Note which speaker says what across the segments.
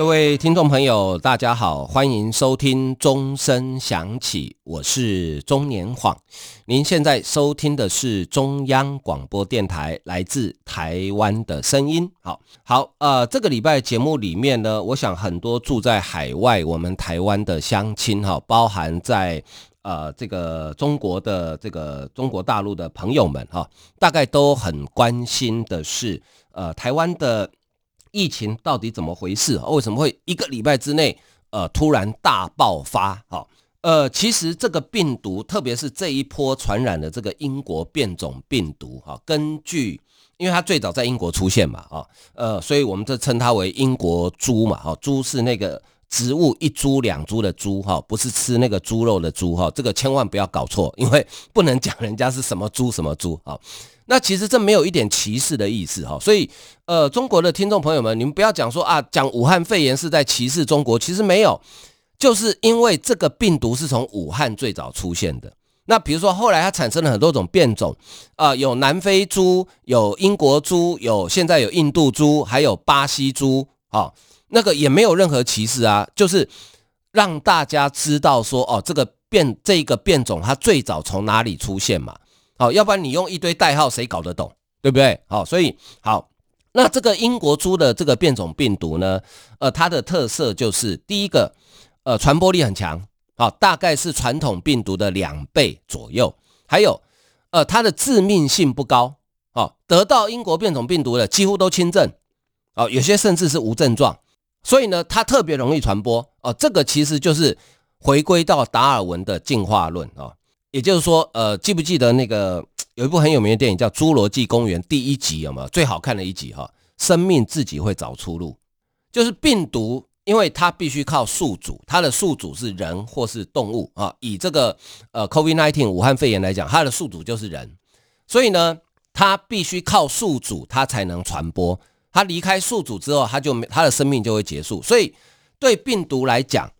Speaker 1: 各位听众朋友，大家好，欢迎收听钟声响起，我是钟年晃。您现在收听的是中央广播电台来自台湾的声音。好好，呃，这个礼拜节目里面呢，我想很多住在海外我们台湾的乡亲哈，包含在呃这个中国的这个中国大陆的朋友们哈，大概都很关心的是呃台湾的。疫情到底怎么回事？为什么会一个礼拜之内，呃，突然大爆发？哈，呃，其实这个病毒，特别是这一波传染的这个英国变种病毒，哈，根据，因为它最早在英国出现嘛，啊，呃，所以我们就称它为英国猪嘛，哈，猪是那个植物一株两株的株，哈，不是吃那个猪肉的猪，哈，这个千万不要搞错，因为不能讲人家是什么猪什么猪，哈。那其实这没有一点歧视的意思哈，所以呃，中国的听众朋友们，你们不要讲说啊，讲武汉肺炎是在歧视中国，其实没有，就是因为这个病毒是从武汉最早出现的。那比如说后来它产生了很多种变种，啊，有南非猪，有英国猪，有现在有印度猪，还有巴西猪，啊，那个也没有任何歧视啊，就是让大家知道说哦，这个变这个变种它最早从哪里出现嘛。好，要不然你用一堆代号，谁搞得懂，对不对？好，所以好，那这个英国猪的这个变种病毒呢，呃，它的特色就是第一个，呃，传播力很强，好，大概是传统病毒的两倍左右，还有，呃，它的致命性不高，好，得到英国变种病毒的几乎都轻症，哦，有些甚至是无症状，所以呢，它特别容易传播，哦，这个其实就是回归到达尔文的进化论，哦。也就是说，呃，记不记得那个有一部很有名的电影叫《侏罗纪公园》第一集有没有？最好看的一集哈，生命自己会找出路。就是病毒，因为它必须靠宿主，它的宿主是人或是动物啊。以这个呃 COVID-19 武汉肺炎来讲，它的宿主就是人，所以呢，它必须靠宿主，它才能传播。它离开宿主之后，它就没它的生命就会结束。所以对病毒来讲，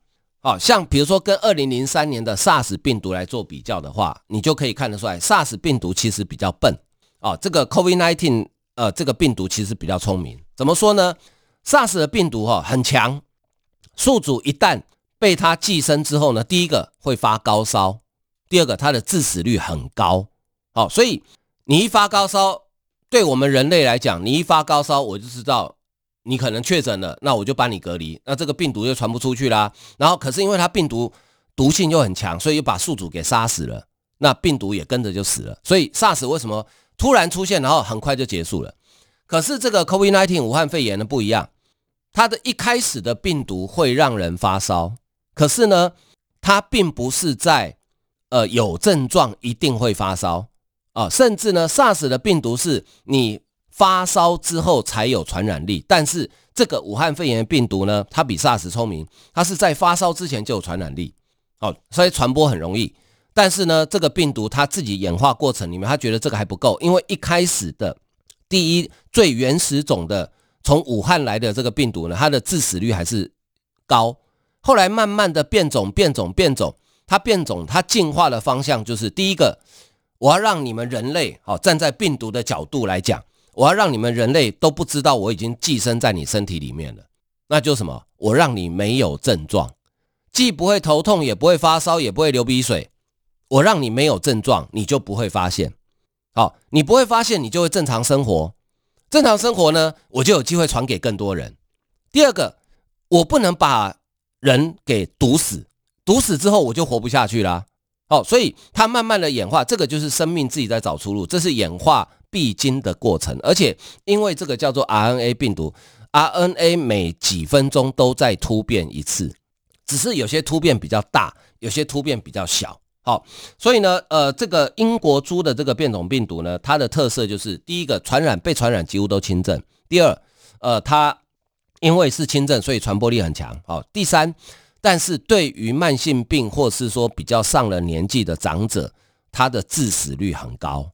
Speaker 1: 好像比如说跟二零零三年的 SARS 病毒来做比较的话，你就可以看得出来，SARS 病毒其实比较笨啊。这个 COVID-19 呃，这个病毒其实比较聪明。怎么说呢？SARS 的病毒哈很强，宿主一旦被它寄生之后呢，第一个会发高烧，第二个它的致死率很高。好，所以你一发高烧，对我们人类来讲，你一发高烧，我就知道。你可能确诊了，那我就把你隔离，那这个病毒就传不出去啦。然后，可是因为它病毒毒性又很强，所以又把宿主给杀死了，那病毒也跟着就死了。所以 SARS 为什么突然出现，然后很快就结束了？可是这个 COVID-19 武汉肺炎呢不一样，它的一开始的病毒会让人发烧，可是呢，它并不是在呃有症状一定会发烧啊，甚至呢 SARS 的病毒是你。发烧之后才有传染力，但是这个武汉肺炎病毒呢，它比 SARS 聪明，它是在发烧之前就有传染力，哦，所以传播很容易。但是呢，这个病毒它自己演化过程里面，它觉得这个还不够，因为一开始的第一最原始种的从武汉来的这个病毒呢，它的致死率还是高。后来慢慢的变种、变种、变种，它变种，它进化的方向就是第一个，我要让你们人类，好，站在病毒的角度来讲。我要让你们人类都不知道我已经寄生在你身体里面了，那就什么？我让你没有症状，既不会头痛，也不会发烧，也不会流鼻水。我让你没有症状，你就不会发现。好，你不会发现，你就会正常生活。正常生活呢，我就有机会传给更多人。第二个，我不能把人给毒死，毒死之后我就活不下去啦。好，所以它慢慢的演化，这个就是生命自己在找出路，这是演化。必经的过程，而且因为这个叫做 RNA 病毒，RNA 每几分钟都在突变一次，只是有些突变比较大，有些突变比较小。好，所以呢，呃，这个英国猪的这个变种病毒呢，它的特色就是第一个传染被传染几乎都轻症，第二，呃，它因为是轻症，所以传播力很强。好，第三，但是对于慢性病或是说比较上了年纪的长者，它的致死率很高。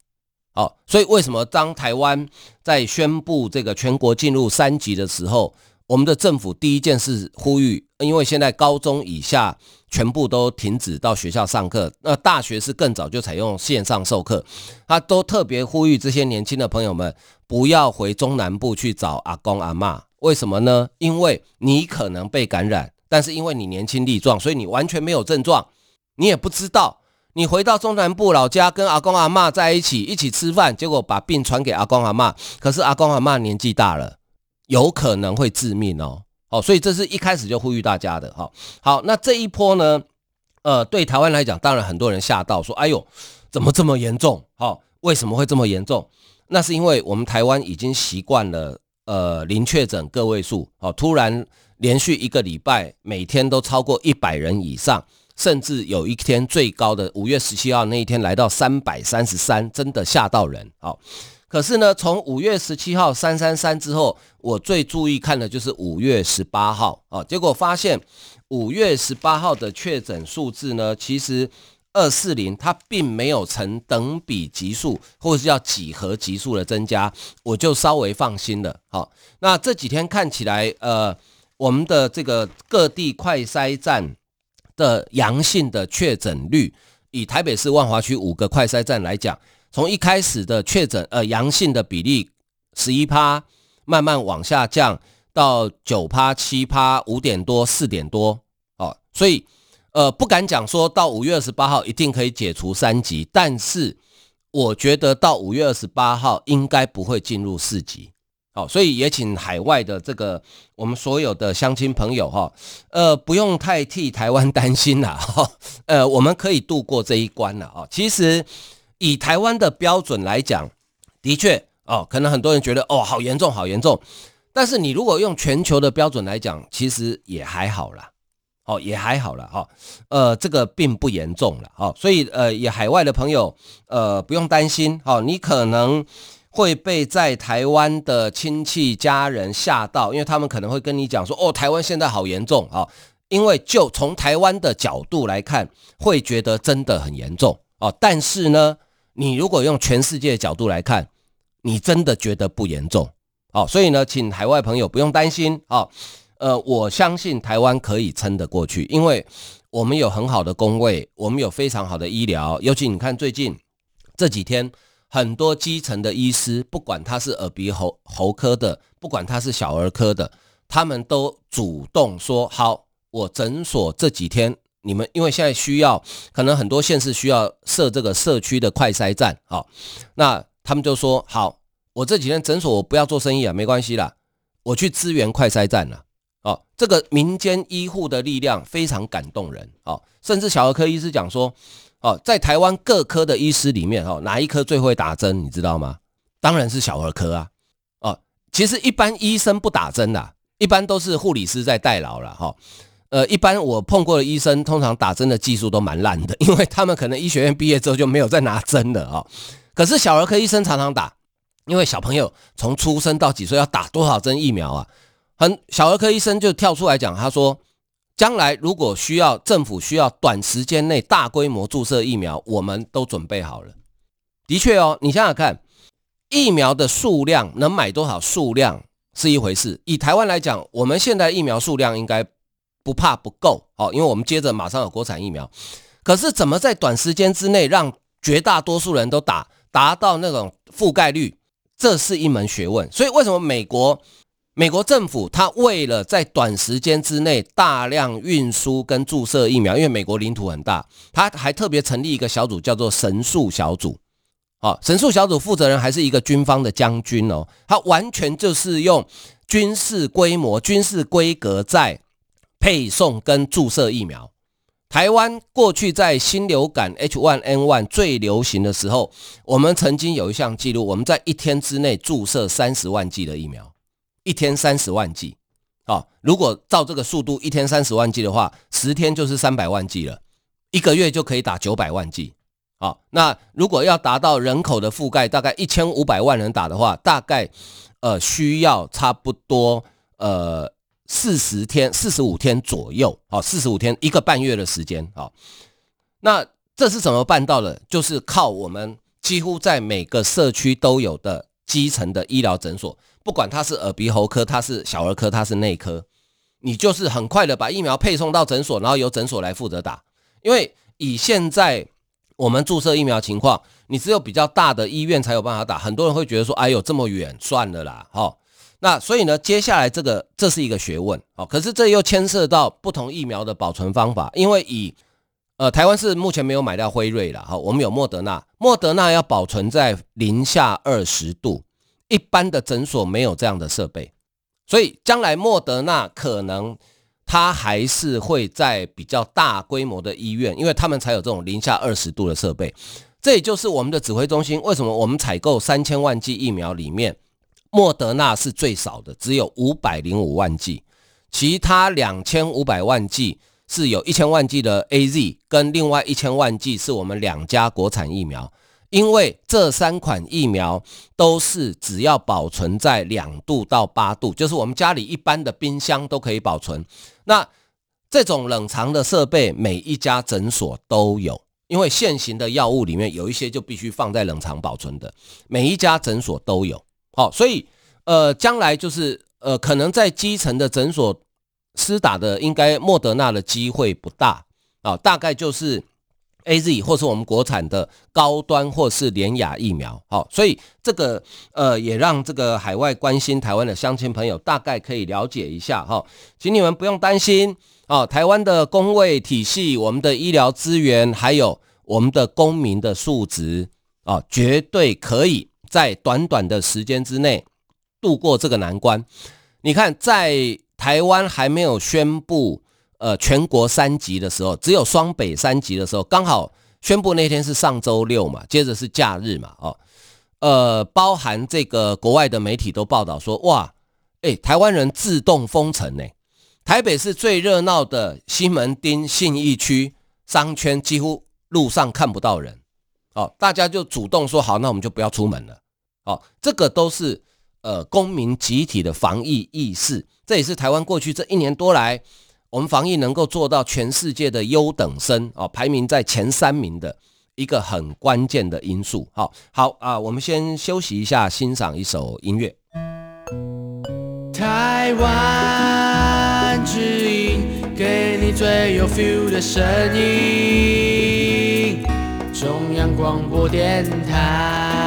Speaker 1: 好，所以为什么当台湾在宣布这个全国进入三级的时候，我们的政府第一件事呼吁，因为现在高中以下全部都停止到学校上课，那大学是更早就采用线上授课，他都特别呼吁这些年轻的朋友们不要回中南部去找阿公阿嬷，为什么呢？因为你可能被感染，但是因为你年轻力壮，所以你完全没有症状，你也不知道，你回到中南部老家跟阿公阿妈在一起一起吃饭，结果把病传给阿公阿妈，可是阿公阿妈年纪大了。有可能会致命哦，好，所以这是一开始就呼吁大家的哈。好，那这一波呢，呃，对台湾来讲，当然很多人吓到说，哎呦，怎么这么严重？好，为什么会这么严重？那是因为我们台湾已经习惯了，呃，零确诊个位数，好，突然连续一个礼拜每天都超过一百人以上，甚至有一天最高的五月十七号那一天来到三百三十三，真的吓到人，好。可是呢，从五月十七号三三三之后，我最注意看的就是五月十八号啊。结果发现五月十八号的确诊数字呢，其实二四零它并没有呈等比级数或者是叫几何级数的增加，我就稍微放心了。好，那这几天看起来，呃，我们的这个各地快筛站的阳性的确诊率，以台北市万华区五个快筛站来讲。从一开始的确诊呃阳性的比例十一趴，慢慢往下降到九趴、七趴、五点多、四点多，哦，所以呃不敢讲说到五月二十八号一定可以解除三级，但是我觉得到五月二十八号应该不会进入四级，好，所以也请海外的这个我们所有的乡亲朋友哈，呃不用太替台湾担心了哈，呃我们可以度过这一关了啊，其实。以台湾的标准来讲，的确哦，可能很多人觉得哦，好严重，好严重。但是你如果用全球的标准来讲，其实也还好啦，哦，也还好了哈、哦。呃，这个并不严重了哈、哦。所以呃，也海外的朋友呃不用担心哦，你可能会被在台湾的亲戚家人吓到，因为他们可能会跟你讲说哦，台湾现在好严重啊、因为就从台湾的角度来看，会觉得真的很严重哦。但是呢。你如果用全世界的角度来看，你真的觉得不严重，哦，所以呢，请海外朋友不用担心，啊，呃，我相信台湾可以撑得过去，因为我们有很好的公卫，我们有非常好的医疗，尤其你看最近这几天，很多基层的医师，不管他是耳鼻喉喉科的，不管他是小儿科的，他们都主动说好，我诊所这几天。你们因为现在需要，可能很多县市需要设这个社区的快筛站，好，那他们就说好，我这几天诊所我不要做生意啊，没关系啦，我去支援快筛站了，哦，这个民间医护的力量非常感动人，哦，甚至小儿科医师讲说，哦，在台湾各科的医师里面，哦，哪一科最会打针，你知道吗？当然是小儿科啊，哦，其实一般医生不打针的，一般都是护理师在代劳了，哈。呃，一般我碰过的医生，通常打针的技术都蛮烂的，因为他们可能医学院毕业之后就没有再拿针了啊。可是小儿科医生常常打，因为小朋友从出生到几岁要打多少针疫苗啊？很小儿科医生就跳出来讲，他说，将来如果需要政府需要短时间内大规模注射疫苗，我们都准备好了。的确哦，你想想看，疫苗的数量能买多少数量是一回事。以台湾来讲，我们现在疫苗数量应该。不怕不够，哦，因为我们接着马上有国产疫苗，可是怎么在短时间之内让绝大多数人都打，达到那种覆盖率，这是一门学问。所以为什么美国美国政府他为了在短时间之内大量运输跟注射疫苗，因为美国领土很大，他还特别成立一个小组叫做神速小组，好，神速小组负责人还是一个军方的将军哦，他完全就是用军事规模、军事规格在。配送跟注射疫苗，台湾过去在新流感 H1N1 最流行的时候，我们曾经有一项记录，我们在一天之内注射三十万剂的疫苗，一天三十万剂。好，如果照这个速度，一天三十万剂的话，十天就是三百万剂了，一个月就可以打九百万剂。好，那如果要达到人口的覆盖，大概一千五百万人打的话，大概呃需要差不多呃。四十天、四十五天左右，好，四十五天一个半月的时间，好，那这是怎么办到的？就是靠我们几乎在每个社区都有的基层的医疗诊所，不管它是耳鼻喉科，它是小儿科，它是内科，你就是很快的把疫苗配送到诊所，然后由诊所来负责打。因为以现在我们注射疫苗情况，你只有比较大的医院才有办法打。很多人会觉得说：“哎呦，这么远，算了啦。”哈，那所以呢，接下来这个这是一个学问。好，可是这又牵涉到不同疫苗的保存方法，因为以呃，台湾是目前没有买到辉瑞了，哈，我们有莫德纳，莫德纳要保存在零下二十度，一般的诊所没有这样的设备，所以将来莫德纳可能它还是会在比较大规模的医院，因为他们才有这种零下二十度的设备。这也就是我们的指挥中心为什么我们采购三千万剂疫苗里面，莫德纳是最少的，只有五百零五万剂，其他两千五百万剂。是有一千万剂的 AZ，跟另外一千万剂是我们两家国产疫苗，因为这三款疫苗都是只要保存在两度到八度，就是我们家里一般的冰箱都可以保存。那这种冷藏的设备，每一家诊所都有，因为现行的药物里面有一些就必须放在冷藏保存的，每一家诊所都有。好，所以呃，将来就是呃，可能在基层的诊所。施打的应该莫德纳的机会不大啊，大概就是 AZ 或是我们国产的高端或是联雅疫苗，好，所以这个呃也让这个海外关心台湾的乡亲朋友大概可以了解一下哈，请你们不用担心啊，台湾的公卫体系、我们的医疗资源还有我们的公民的素质啊，绝对可以在短短的时间之内度过这个难关。你看在。台湾还没有宣布呃全国三级的时候，只有双北三级的时候，刚好宣布那天是上周六嘛，接着是假日嘛，哦，呃，包含这个国外的媒体都报道说，哇，诶，台湾人自动封城呢，台北是最热闹的西门町信义区商圈，几乎路上看不到人，哦，大家就主动说好，那我们就不要出门了，哦，这个都是呃公民集体的防疫意识。这也是台湾过去这一年多来，我们防疫能够做到全世界的优等生啊，排名在前三名的一个很关键的因素。好，好啊，我们先休息一下，欣赏一首音乐。
Speaker 2: 台湾之音，给你最有 feel 的声音，中央广播电台。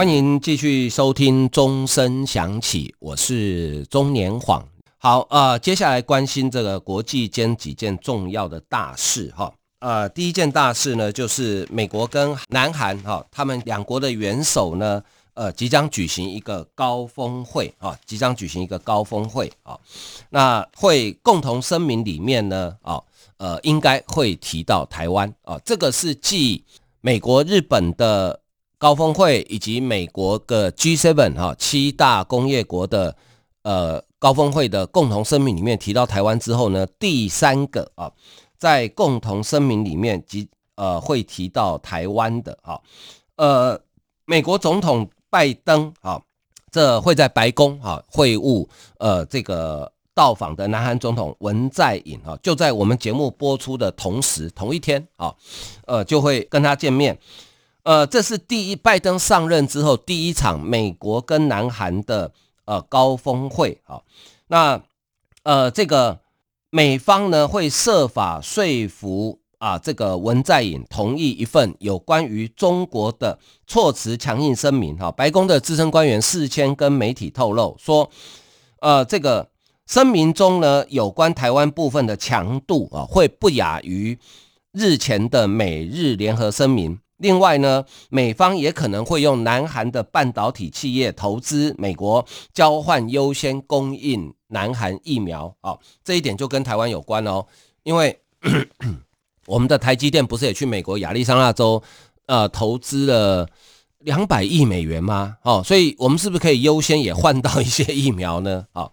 Speaker 1: 欢迎继续收听钟声响起，我是中年晃。好，呃，接下来关心这个国际间几件重要的大事哈。呃，第一件大事呢，就是美国跟南韩哈，他们两国的元首呢，呃，即将举行一个高峰会啊，即将举行一个高峰会啊。那会共同声明里面呢，啊，呃，应该会提到台湾啊，这个是继美国、日本的。高峰会以及美国的 G7 哈七大工业国的呃高峰会的共同声明里面提到台湾之后呢，第三个啊，在共同声明里面及呃会提到台湾的啊，呃美国总统拜登啊，这会在白宫啊会晤呃这个到访的南韩总统文在寅啊，就在我们节目播出的同时同一天啊，呃就会跟他见面。呃，这是第一，拜登上任之后第一场美国跟南韩的呃高峰会啊。那呃，这个美方呢会设法说服啊，这个文在寅同意一份有关于中国的措辞强硬声明哈。白宫的资深官员事先跟媒体透露说，呃，这个声明中呢有关台湾部分的强度啊，会不亚于日前的美日联合声明。另外呢，美方也可能会用南韩的半导体企业投资美国，交换优先供应南韩疫苗啊，这一点就跟台湾有关哦。因为 我们的台积电不是也去美国亚利桑那州呃投资了两百亿美元吗？哦，所以我们是不是可以优先也换到一些疫苗呢？好，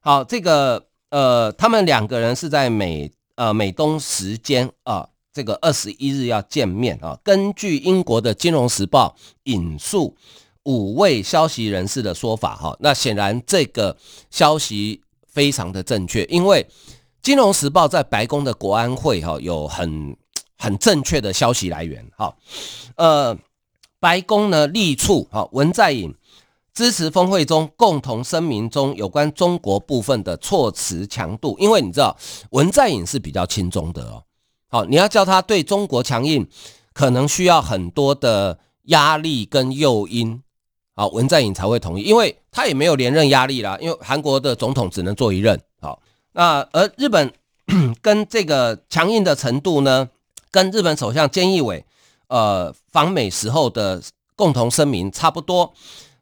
Speaker 1: 好，这个呃，他们两个人是在美呃美东时间啊。这个二十一日要见面啊。根据英国的《金融时报》引述五位消息人士的说法，哈，那显然这个消息非常的正确，因为《金融时报》在白宫的国安会哈有很很正确的消息来源哈，呃，白宫呢力促哈文在寅支持峰会中共同声明中有关中国部分的措辞强度，因为你知道文在寅是比较亲中的哦，哦，你要叫他对中国强硬，可能需要很多的压力跟诱因。好，文在寅才会同意，因为他也没有连任压力啦。因为韩国的总统只能做一任。好，那而日本 跟这个强硬的程度呢，跟日本首相菅义伟呃访美时候的共同声明差不多。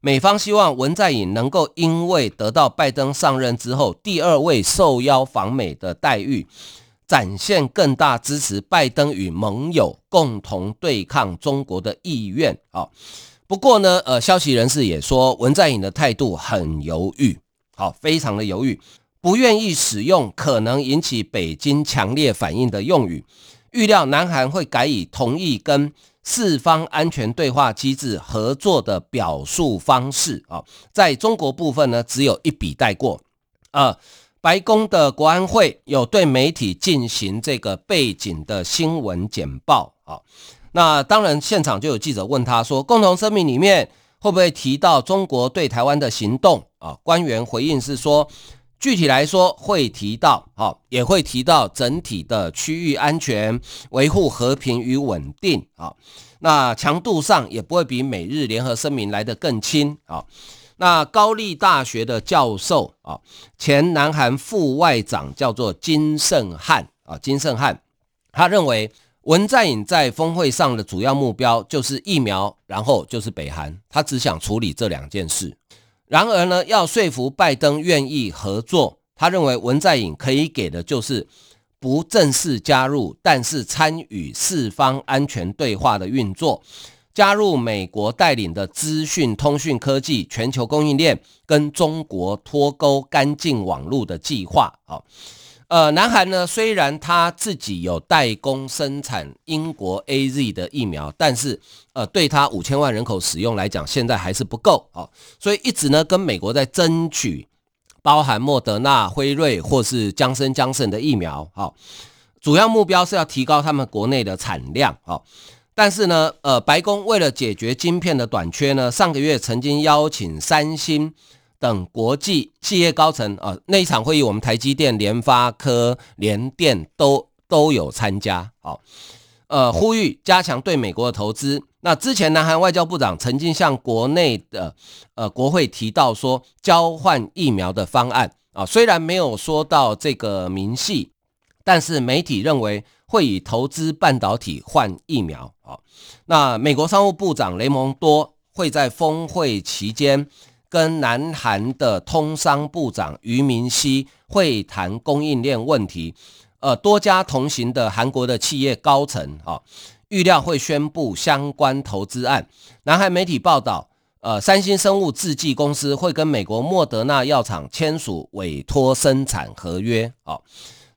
Speaker 1: 美方希望文在寅能够因为得到拜登上任之后第二位受邀访美的待遇，展现更大支持拜登与盟友共同对抗中国的意愿。好。不过呢，呃，消息人士也说，文在寅的态度很犹豫，好，非常的犹豫，不愿意使用可能引起北京强烈反应的用语。预料南韩会改以同意跟四方安全对话机制合作的表述方式啊，在中国部分呢，只有一笔带过。呃，白宫的国安会有对媒体进行这个背景的新闻简报啊。那当然，现场就有记者问他说：“共同声明里面会不会提到中国对台湾的行动？”啊，官员回应是说：“具体来说会提到，好，也会提到整体的区域安全、维护和平与稳定。啊，那强度上也不会比美日联合声明来得更轻。啊，那高丽大学的教授啊，前南韩副外长叫做金圣汉啊，金圣汉，他认为。”文在寅在峰会上的主要目标就是疫苗，然后就是北韩，他只想处理这两件事。然而呢，要说服拜登愿意合作，他认为文在寅可以给的就是不正式加入，但是参与四方安全对话的运作，加入美国带领的资讯通讯科技全球供应链跟中国脱钩干净网络的计划。好。呃，南韩呢，虽然他自己有代工生产英国 AZ 的疫苗，但是呃，对他五千万人口使用来讲，现在还是不够啊，所以一直呢跟美国在争取包含莫德纳、辉瑞或是江森江森的疫苗，好，主要目标是要提高他们国内的产量，好，但是呢，呃，白宫为了解决晶片的短缺呢，上个月曾经邀请三星。等国际企业高层啊，那一场会议，我们台积电、联发科、联电都都有参加。好，呃，呼吁加强对美国的投资。那之前，南韩外交部长曾经向国内的呃国会提到说，交换疫苗的方案啊，虽然没有说到这个明细，但是媒体认为会以投资半导体换疫苗。好，那美国商务部长雷蒙多会在峰会期间。跟南韩的通商部长俞明熙会谈供应链问题，呃，多家同行的韩国的企业高层啊，预料会宣布相关投资案。南韩媒体报道，呃，三星生物制剂公司会跟美国莫德纳药厂签署委托生产合约。好，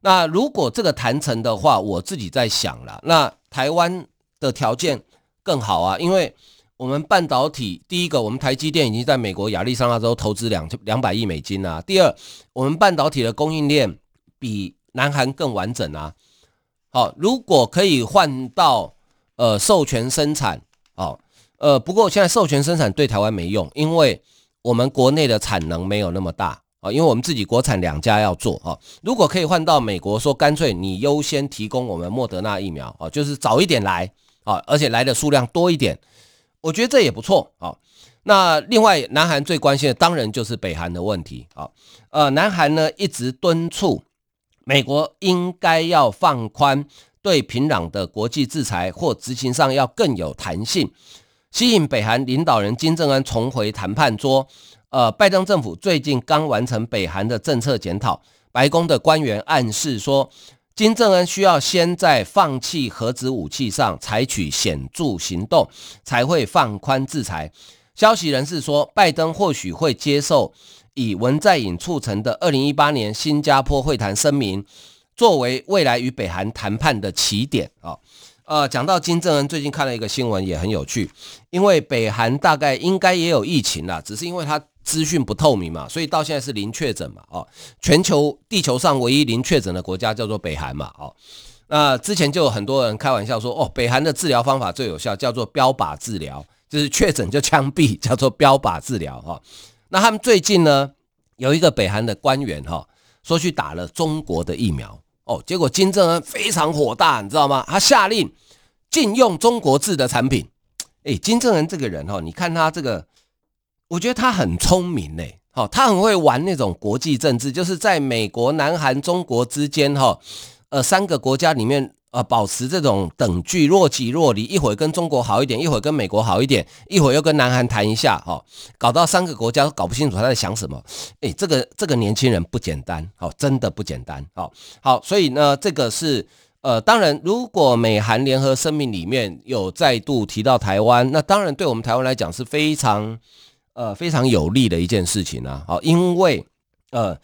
Speaker 1: 那如果这个谈成的话，我自己在想了，那台湾的条件更好啊，因为。我们半导体，第一个，我们台积电已经在美国亚利桑那州投资两两百亿美金啊。第二，我们半导体的供应链比南韩更完整啊。好，如果可以换到呃授权生产，哦，呃，不过现在授权生产对台湾没用，因为我们国内的产能没有那么大啊，因为我们自己国产两家要做啊。如果可以换到美国，说干脆你优先提供我们莫德纳疫苗啊，就是早一点来啊，而且来的数量多一点。我觉得这也不错啊。那另外，南韩最关心的当然就是北韩的问题啊。呃，南韩呢一直敦促美国应该要放宽对平壤的国际制裁，或执行上要更有弹性，吸引北韩领导人金正恩重回谈判桌。呃，拜登政府最近刚完成北韩的政策检讨，白宫的官员暗示说。金正恩需要先在放弃核子武器上采取显著行动，才会放宽制裁。消息人士说，拜登或许会接受以文在寅促成的二零一八年新加坡会谈声明，作为未来与北韩谈判的起点啊。呃，讲到金正恩，最近看了一个新闻，也很有趣，因为北韩大概应该也有疫情啦，只是因为他资讯不透明嘛，所以到现在是零确诊嘛，哦，全球地球上唯一零确诊的国家叫做北韩嘛，哦，那之前就有很多人开玩笑说，哦，北韩的治疗方法最有效，叫做标靶治疗，就是确诊就枪毙，叫做标靶治疗，哈，那他们最近呢，有一个北韩的官员，哈，说去打了中国的疫苗，哦，结果金正恩非常火大，你知道吗？他下令禁用中国制的产品。诶，金正恩这个人哈，你看他这个，我觉得他很聪明呢。好，他很会玩那种国际政治，就是在美国、南韩、中国之间哈，呃，三个国家里面呃，保持这种等距，若即若离，一会跟中国好一点，一会跟美国好一点，一会又跟南韩谈一下哈，搞到三个国家都搞不清楚他在想什么。诶，这个这个年轻人不简单，好，真的不简单。好，好，所以呢，这个是。呃，当然，如果美韩联合声明里面有再度提到台湾，那当然对我们台湾来讲是非常呃非常有利的一件事情啊。好，因为呃，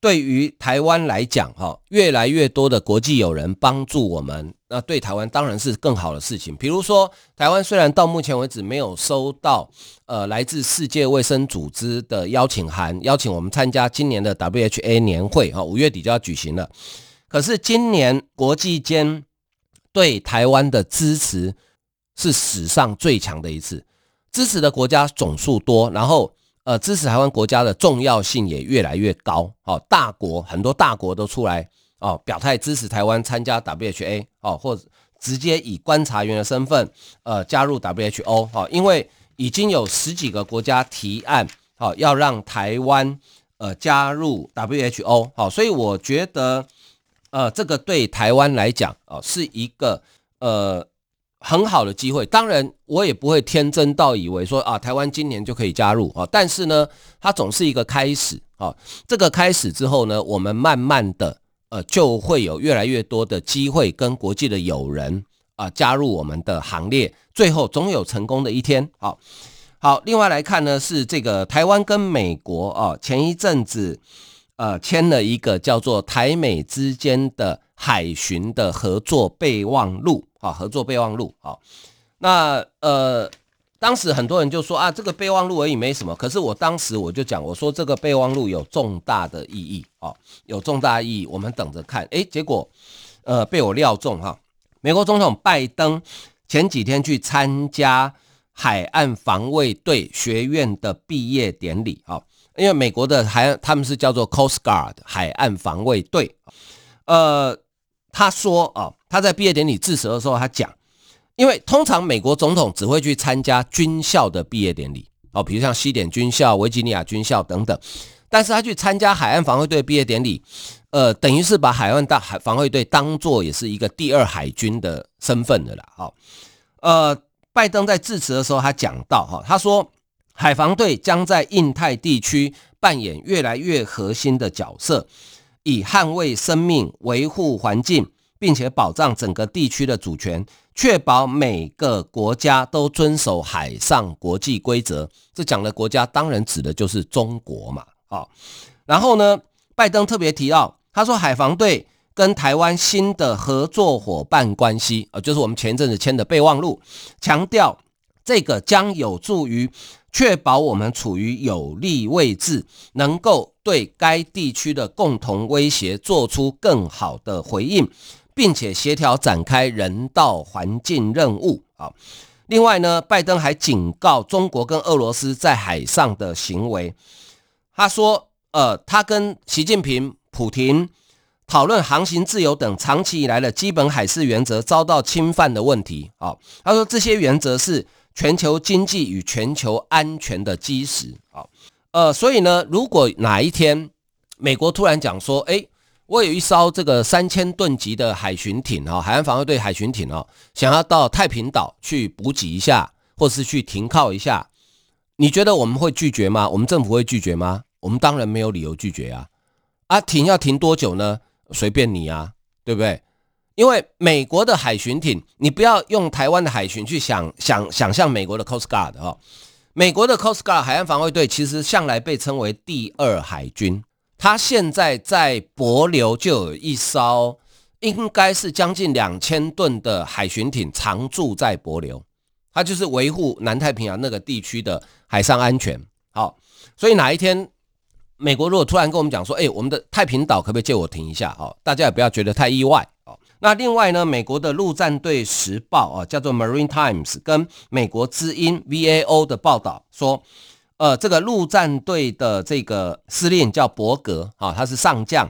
Speaker 1: 对于台湾来讲，哈，越来越多的国际友人帮助我们，那对台湾当然是更好的事情。比如说，台湾虽然到目前为止没有收到呃来自世界卫生组织的邀请函，邀请我们参加今年的 WHA 年会，哈，五月底就要举行了。可是今年国际间对台湾的支持是史上最强的一次，支持的国家总数多，然后呃支持台湾国家的重要性也越来越高。哦，大国很多大国都出来哦表态支持台湾参加 WHA 哦，或者直接以观察员的身份呃加入 WHO 哦，因为已经有十几个国家提案好要让台湾呃加入 WHO 好，所以我觉得。呃，这个对台湾来讲啊，是一个呃很好的机会。当然，我也不会天真到以为说啊，台湾今年就可以加入啊。但是呢，它总是一个开始啊。这个开始之后呢，我们慢慢的呃，就会有越来越多的机会跟国际的友人啊加入我们的行列。最后总有成功的一天。好，好。另外来看呢，是这个台湾跟美国啊，前一阵子。呃，签了一个叫做台美之间的海巡的合作备忘录啊，合作备忘录啊。那呃，当时很多人就说啊，这个备忘录而已，没什么。可是我当时我就讲，我说这个备忘录有重大的意义啊，有重大意义，我们等着看。诶，结果呃被我料中哈，美国总统拜登前几天去参加海岸防卫队学院的毕业典礼啊。因为美国的海，他们是叫做 Coast Guard 海岸防卫队。呃，他说啊，他在毕业典礼致辞的时候，他讲，因为通常美国总统只会去参加军校的毕业典礼，哦，比如像西点军校、维吉尼亚军校等等，但是他去参加海岸防卫队毕业典礼，呃，等于是把海岸大海防卫队当做也是一个第二海军的身份的啦。哦，呃，拜登在致辞的时候，他讲到哈，他说。海防队将在印太地区扮演越来越核心的角色，以捍卫生命、维护环境，并且保障整个地区的主权，确保每个国家都遵守海上国际规则。这讲的国家当然指的就是中国嘛。好，然后呢，拜登特别提到，他说海防队跟台湾新的合作伙伴关系，呃，就是我们前阵子签的备忘录，强调这个将有助于。确保我们处于有利位置，能够对该地区的共同威胁做出更好的回应，并且协调展开人道环境任务。啊，另外呢，拜登还警告中国跟俄罗斯在海上的行为。他说，呃，他跟习近平、普亭讨论航行自由等长期以来的基本海事原则遭到侵犯的问题。啊，他说这些原则是。全球经济与全球安全的基石，好，呃，所以呢，如果哪一天美国突然讲说，哎，我有一艘这个三千吨级的海巡艇哈，海岸防卫队海巡艇哦，想要到太平岛去补给一下，或是去停靠一下，你觉得我们会拒绝吗？我们政府会拒绝吗？我们当然没有理由拒绝啊！啊，停要停多久呢？随便你啊，对不对？因为美国的海巡艇，你不要用台湾的海巡去想想想象美国的 Coast Guard 哈，美国的 Coast Guard 海岸防卫队其实向来被称为第二海军，它现在在帛琉就有一艘，应该是将近两千吨的海巡艇常驻在帛琉，它就是维护南太平洋那个地区的海上安全。好，所以哪一天美国如果突然跟我们讲说，哎，我们的太平岛可不可以借我停一下？哦，大家也不要觉得太意外。那另外呢，美国的陆战队时报啊，叫做 Marine Times，跟美国之音 VAO 的报道说，呃，这个陆战队的这个司令叫伯格啊，他是上将，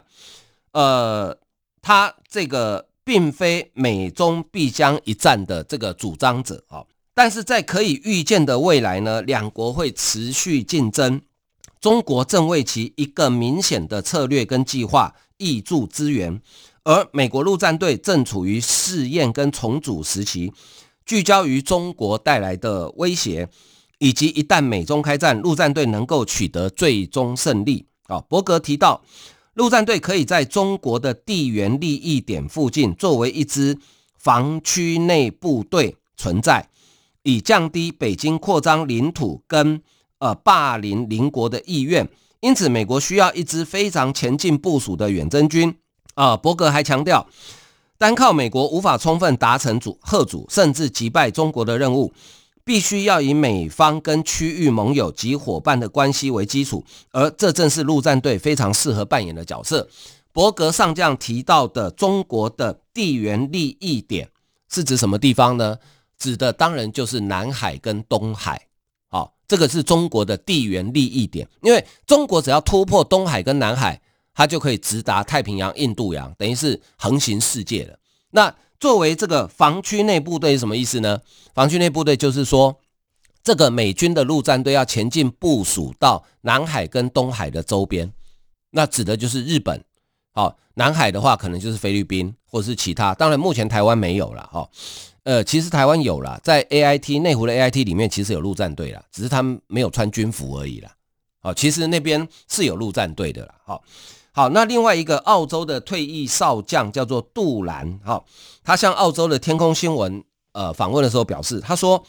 Speaker 1: 呃，他这个并非美中必将一战的这个主张者啊，但是在可以预见的未来呢，两国会持续竞争，中国正为其一个明显的策略跟计划挹注资源。而美国陆战队正处于试验跟重组时期，聚焦于中国带来的威胁，以及一旦美中开战，陆战队能够取得最终胜利。啊，伯格提到，陆战队可以在中国的地缘利益点附近作为一支防区内部队存在，以降低北京扩张领土跟呃霸凌邻国的意愿。因此，美国需要一支非常前进部署的远征军。啊，伯格还强调，单靠美国无法充分达成阻吓阻，甚至击败中国的任务，必须要以美方跟区域盟友及伙伴的关系为基础，而这正是陆战队非常适合扮演的角色。伯格上将提到的中国的地缘利益点是指什么地方呢？指的当然就是南海跟东海。好，这个是中国的地缘利益点，因为中国只要突破东海跟南海。它就可以直达太平洋、印度洋，等于是横行世界了。那作为这个防区内部队是什么意思呢？防区内部队就是说，这个美军的陆战队要前进部署到南海跟东海的周边，那指的就是日本。好，南海的话可能就是菲律宾或者是其他。当然，目前台湾没有了。哈，呃，其实台湾有了，在 AIT 内湖的 AIT 里面其实有陆战队了，只是他们没有穿军服而已啦。好，其实那边是有陆战队的啦。好。好，那另外一个澳洲的退役少将叫做杜兰，哈，他向澳洲的天空新闻呃访问的时候表示，他说，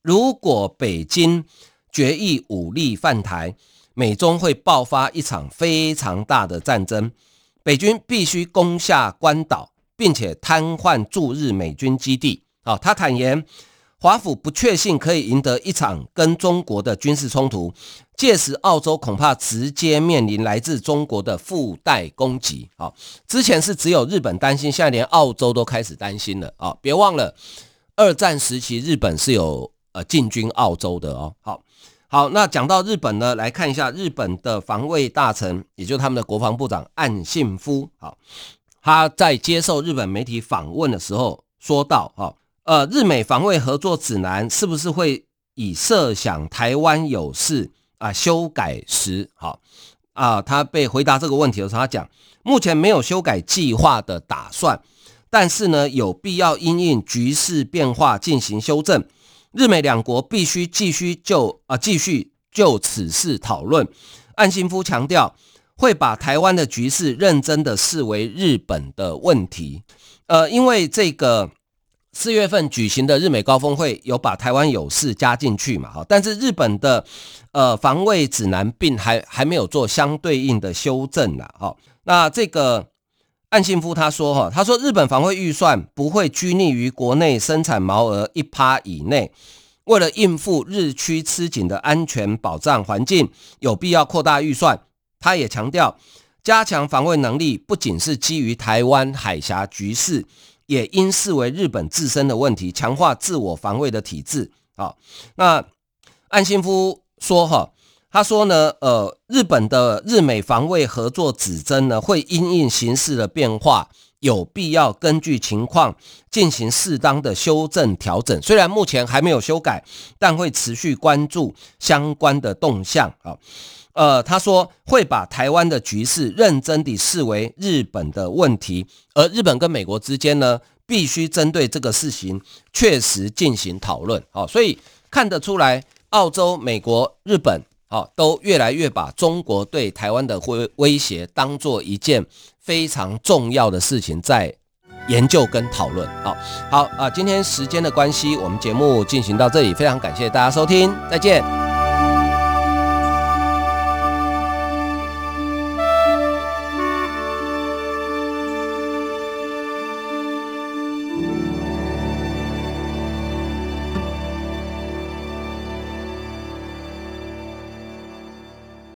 Speaker 1: 如果北京决议武力犯台，美中会爆发一场非常大的战争，北军必须攻下关岛，并且瘫痪驻日美军基地。啊，他坦言。华府不确信可以赢得一场跟中国的军事冲突，届时澳洲恐怕直接面临来自中国的附带攻击。好，之前是只有日本担心，现在连澳洲都开始担心了。啊，别忘了，二战时期日本是有呃进军澳洲的哦。好，好，那讲到日本呢，来看一下日本的防卫大臣，也就是他们的国防部长岸信夫。好，他在接受日本媒体访问的时候说到，哈。呃，日美防卫合作指南是不是会以设想台湾有事啊修改时？好啊，他被回答这个问题的时候，他讲目前没有修改计划的打算，但是呢，有必要因应局势变化进行修正。日美两国必须继续就啊继续就此事讨论。岸信夫强调，会把台湾的局势认真的视为日本的问题。呃，因为这个。四月份举行的日美高峰会有把台湾有事加进去嘛？哈，但是日本的呃防卫指南并还还没有做相对应的修正啦。哈，那这个岸信夫他说哈，他说日本防卫预算不会拘泥于国内生产毛额一趴以内，为了应付日趋吃紧的安全保障环境，有必要扩大预算。他也强调，加强防卫能力不仅是基于台湾海峡局势。也应视为日本自身的问题，强化自我防卫的体制。好，那岸信夫说：“哈，他说呢，呃，日本的日美防卫合作指针呢，会因应形势的变化，有必要根据情况进行适当的修正调整。虽然目前还没有修改，但会持续关注相关的动向。”啊。呃，他说会把台湾的局势认真地视为日本的问题，而日本跟美国之间呢，必须针对这个事情确实进行讨论。好，所以看得出来，澳洲、美国、日本，好，都越来越把中国对台湾的威威胁当做一件非常重要的事情在研究跟讨论。好，好啊，今天时间的关系，我们节目进行到这里，非常感谢大家收听，再见。